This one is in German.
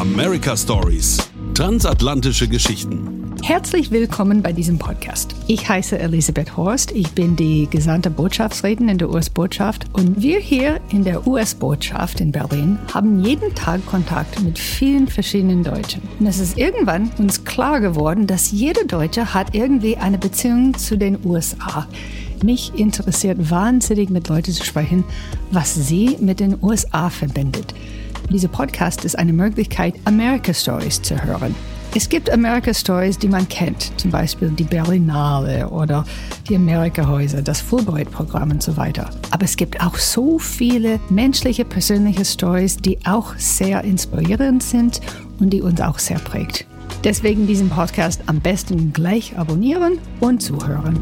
America Stories. Transatlantische Geschichten. Herzlich willkommen bei diesem Podcast. Ich heiße Elisabeth Horst. Ich bin die gesandte Botschaftsrätin in der US-Botschaft und wir hier in der US-Botschaft in Berlin haben jeden Tag Kontakt mit vielen verschiedenen Deutschen. Und es ist irgendwann uns klar geworden, dass jeder Deutsche hat irgendwie eine Beziehung zu den USA. Mich interessiert wahnsinnig mit Leuten zu sprechen, was sie mit den USA verbindet. Dieser Podcast ist eine Möglichkeit, America Stories zu hören. Es gibt America Stories, die man kennt, zum Beispiel die Berlinale oder die Amerika-Häuser, das Fulbright-Programm und so weiter. Aber es gibt auch so viele menschliche, persönliche Stories, die auch sehr inspirierend sind und die uns auch sehr prägt. Deswegen diesen Podcast am besten gleich abonnieren und zuhören.